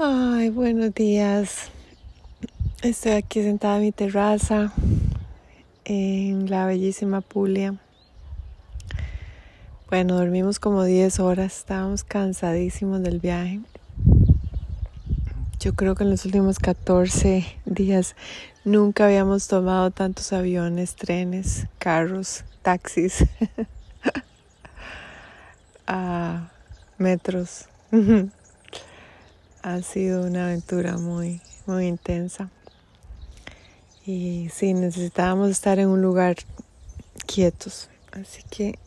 Ay, buenos días. Estoy aquí sentada en mi terraza en la bellísima Puglia. Bueno, dormimos como 10 horas, estábamos cansadísimos del viaje. Yo creo que en los últimos 14 días nunca habíamos tomado tantos aviones, trenes, carros, taxis, ah, metros. ha sido una aventura muy, muy intensa. Y sí, necesitábamos estar en un lugar quietos. Así que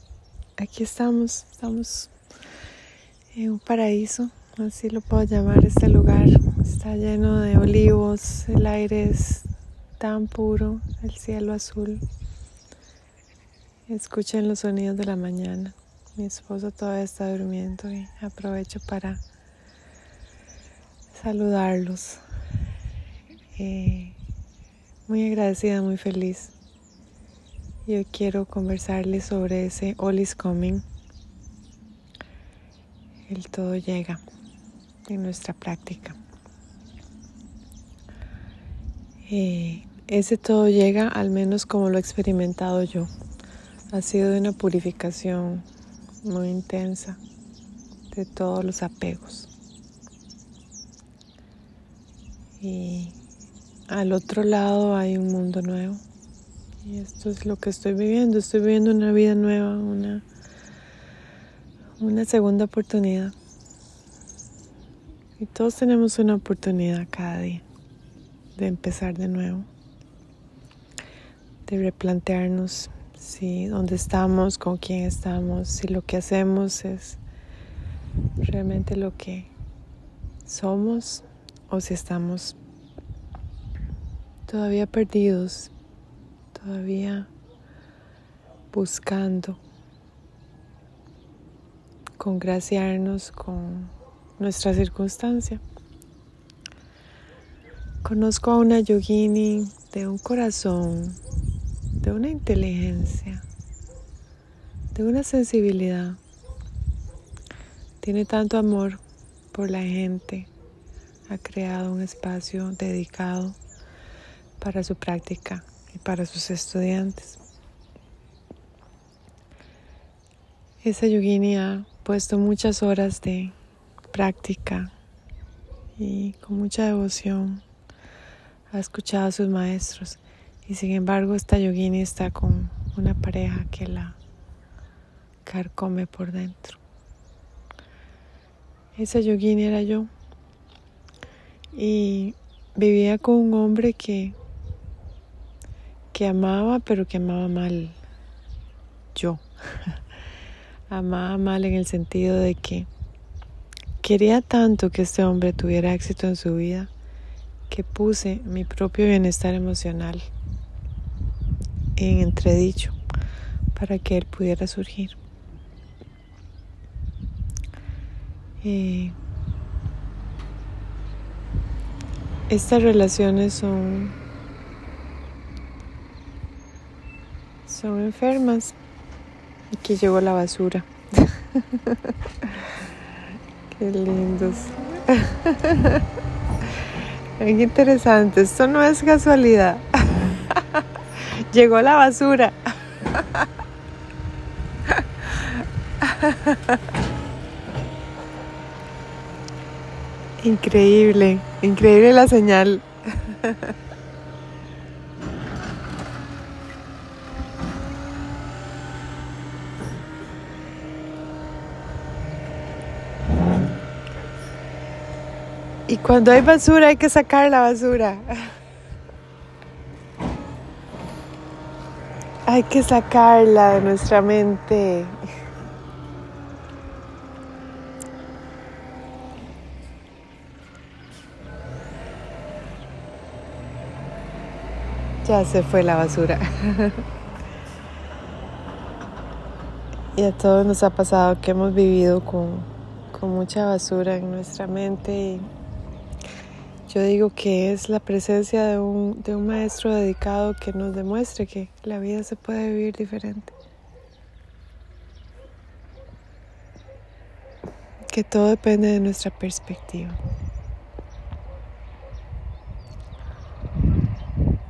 aquí estamos, estamos en un paraíso, así lo puedo llamar este lugar. Está lleno de olivos, el aire es tan puro, el cielo azul. Escuchen los sonidos de la mañana. Mi esposo todavía está durmiendo y aprovecho para saludarlos. Eh, muy agradecida, muy feliz. Yo quiero conversarles sobre ese All is Coming. El todo llega en nuestra práctica. Eh, ese todo llega al menos como lo he experimentado yo. Ha sido una purificación muy intensa de todos los apegos. Y al otro lado hay un mundo nuevo. Y esto es lo que estoy viviendo. Estoy viviendo una vida nueva, una, una segunda oportunidad. Y todos tenemos una oportunidad cada día de empezar de nuevo, de replantearnos si dónde estamos, con quién estamos, si lo que hacemos es realmente lo que somos o si estamos todavía perdidos, todavía buscando congraciarnos con nuestra circunstancia. Conozco a una yogini de un corazón, de una inteligencia, de una sensibilidad. Tiene tanto amor por la gente, ha creado un espacio dedicado para su práctica y para sus estudiantes. Esa yogini ha puesto muchas horas de práctica y con mucha devoción ha escuchado a sus maestros y sin embargo esta yogini está con una pareja que la carcome por dentro. Esa yogini era yo y vivía con un hombre que, que amaba, pero que amaba mal. Yo. amaba mal en el sentido de que quería tanto que este hombre tuviera éxito en su vida que puse mi propio bienestar emocional en entredicho para que él pudiera surgir. Eh, Estas relaciones son son enfermas. Aquí llegó la basura. Qué lindos. Qué interesante. Esto no es casualidad. llegó la basura. Increíble, increíble la señal. Y cuando hay basura hay que sacar la basura. Hay que sacarla de nuestra mente. Ya se fue la basura. y a todos nos ha pasado que hemos vivido con, con mucha basura en nuestra mente. Y yo digo que es la presencia de un, de un maestro dedicado que nos demuestre que la vida se puede vivir diferente. Que todo depende de nuestra perspectiva.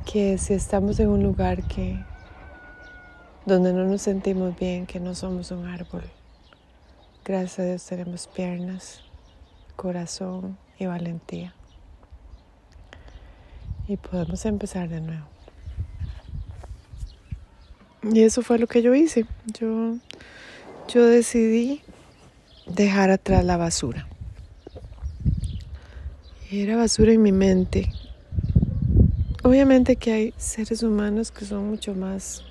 Que si estamos en un lugar que donde no nos sentimos bien, que no somos un árbol. Gracias a Dios tenemos piernas, corazón y valentía. Y podemos empezar de nuevo. Y eso fue lo que yo hice. Yo, yo decidí dejar atrás la basura. Y era basura en mi mente. Obviamente que hay seres humanos que son mucho más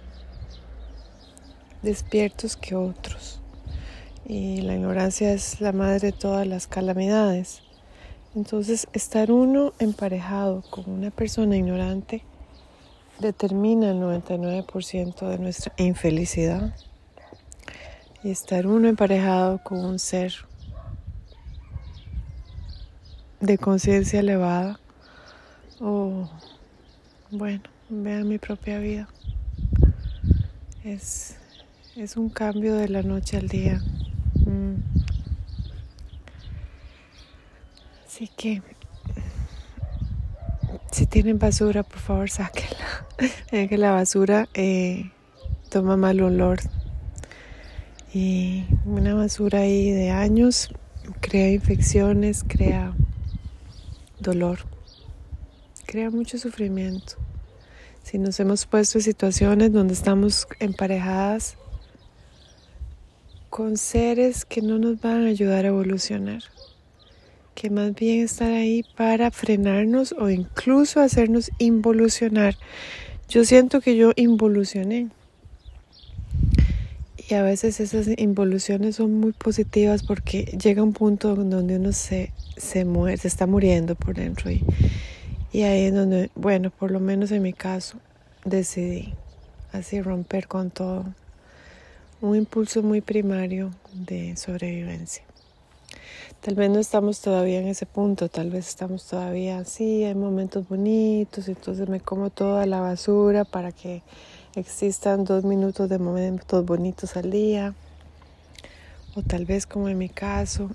despiertos que otros. Y la ignorancia es la madre de todas las calamidades. Entonces, estar uno emparejado con una persona ignorante determina el 99% de nuestra infelicidad. Y estar uno emparejado con un ser de conciencia elevada o, bueno, vean mi propia vida. Es es un cambio de la noche al día. Mm. Así que si tienen basura, por favor, sáquenla. que la basura eh, toma mal olor. Y una basura ahí de años crea infecciones, crea dolor, crea mucho sufrimiento. Si nos hemos puesto en situaciones donde estamos emparejadas con seres que no nos van a ayudar a evolucionar, que más bien están ahí para frenarnos o incluso hacernos involucionar. Yo siento que yo involucioné. Y a veces esas involuciones son muy positivas porque llega un punto donde uno se, se muere, se está muriendo por dentro. Y, y ahí es donde, bueno, por lo menos en mi caso, decidí así romper con todo un impulso muy primario de sobrevivencia. Tal vez no estamos todavía en ese punto, tal vez estamos todavía así, hay momentos bonitos, entonces me como toda la basura para que existan dos minutos de momentos bonitos al día. O tal vez como en mi caso,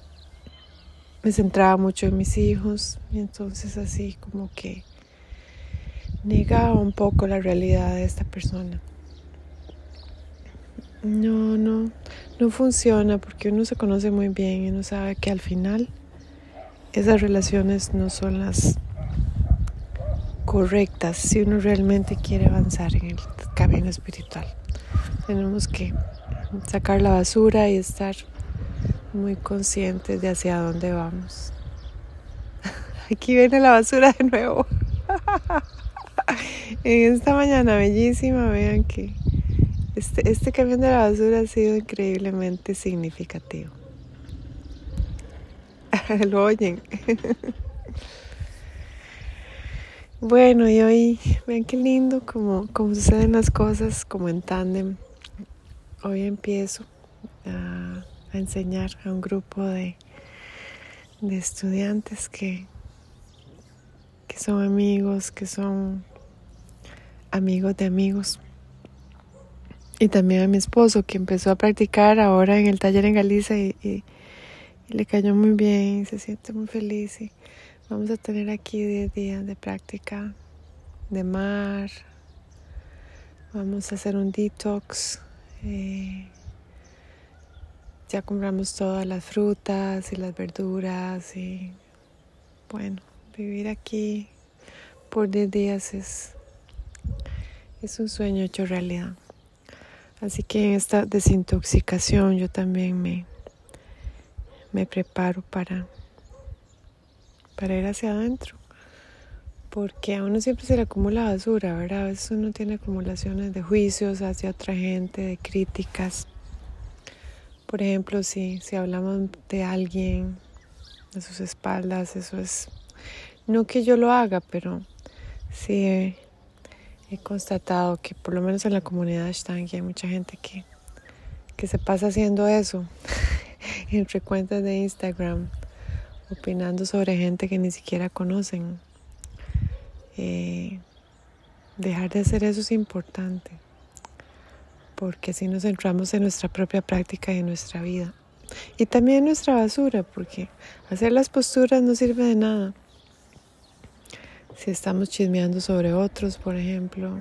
me centraba mucho en mis hijos y entonces así como que negaba un poco la realidad de esta persona. No, no, no funciona porque uno se conoce muy bien y uno sabe que al final esas relaciones no son las correctas si uno realmente quiere avanzar en el camino espiritual. Tenemos que sacar la basura y estar muy conscientes de hacia dónde vamos. Aquí viene la basura de nuevo. en esta mañana bellísima, vean que este, este camión de la basura ha sido increíblemente significativo. Lo oyen. bueno, y hoy, vean qué lindo como, como suceden las cosas como en tándem. Hoy empiezo a, a, enseñar a un grupo de, de estudiantes que, que son amigos, que son amigos de amigos. Y también a mi esposo que empezó a practicar ahora en el taller en Galicia y, le cayó muy bien, y se siente muy feliz. Y vamos a tener aquí 10 días de práctica de mar, vamos a hacer un detox, eh, ya compramos todas las frutas y las verduras y bueno, vivir aquí por 10 días es, es un sueño hecho realidad. Así que en esta desintoxicación yo también me, me preparo para, para ir hacia adentro. Porque a uno siempre se le acumula basura, ¿verdad? A veces uno tiene acumulaciones de juicios hacia otra gente, de críticas. Por ejemplo, si, si hablamos de alguien a sus espaldas, eso es, no que yo lo haga, pero sí he constatado que por lo menos en la comunidad Ashtangi hay mucha gente que, que se pasa haciendo eso entre cuentas de Instagram, opinando sobre gente que ni siquiera conocen. Eh, dejar de hacer eso es importante, porque así nos centramos en nuestra propia práctica y en nuestra vida. Y también en nuestra basura, porque hacer las posturas no sirve de nada Si estamos chismeando sobre otros, por ejemplo,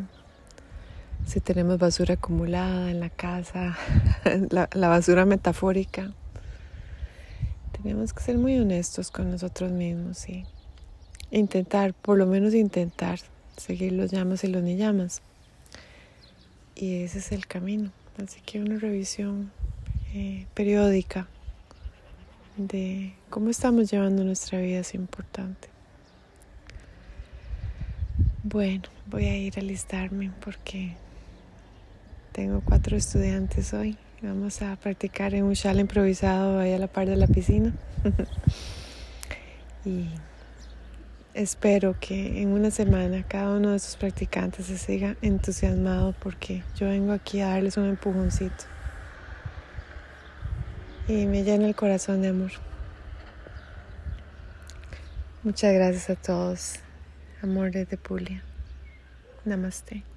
si tenemos basura acumulada en la casa, la, la, basura metafórica. Tenemos que ser muy honestos con nosotros mismos y intentar, por lo menos intentar, seguir los llamas y los ni llamas. Y ese es el camino. Así que una revisión eh, periódica de cómo estamos llevando nuestra vida es importante. Bueno, voy a ir a alistarme porque tengo cuatro estudiantes hoy. Vamos a practicar en un chal improvisado ahí a la par de la piscina. y espero que en una semana cada uno de esos practicantes se siga entusiasmado porque yo vengo aquí a darles un empujoncito. Y me llena el corazón de amor. Muchas gracias a todos. Amor de Pulia. Namaste.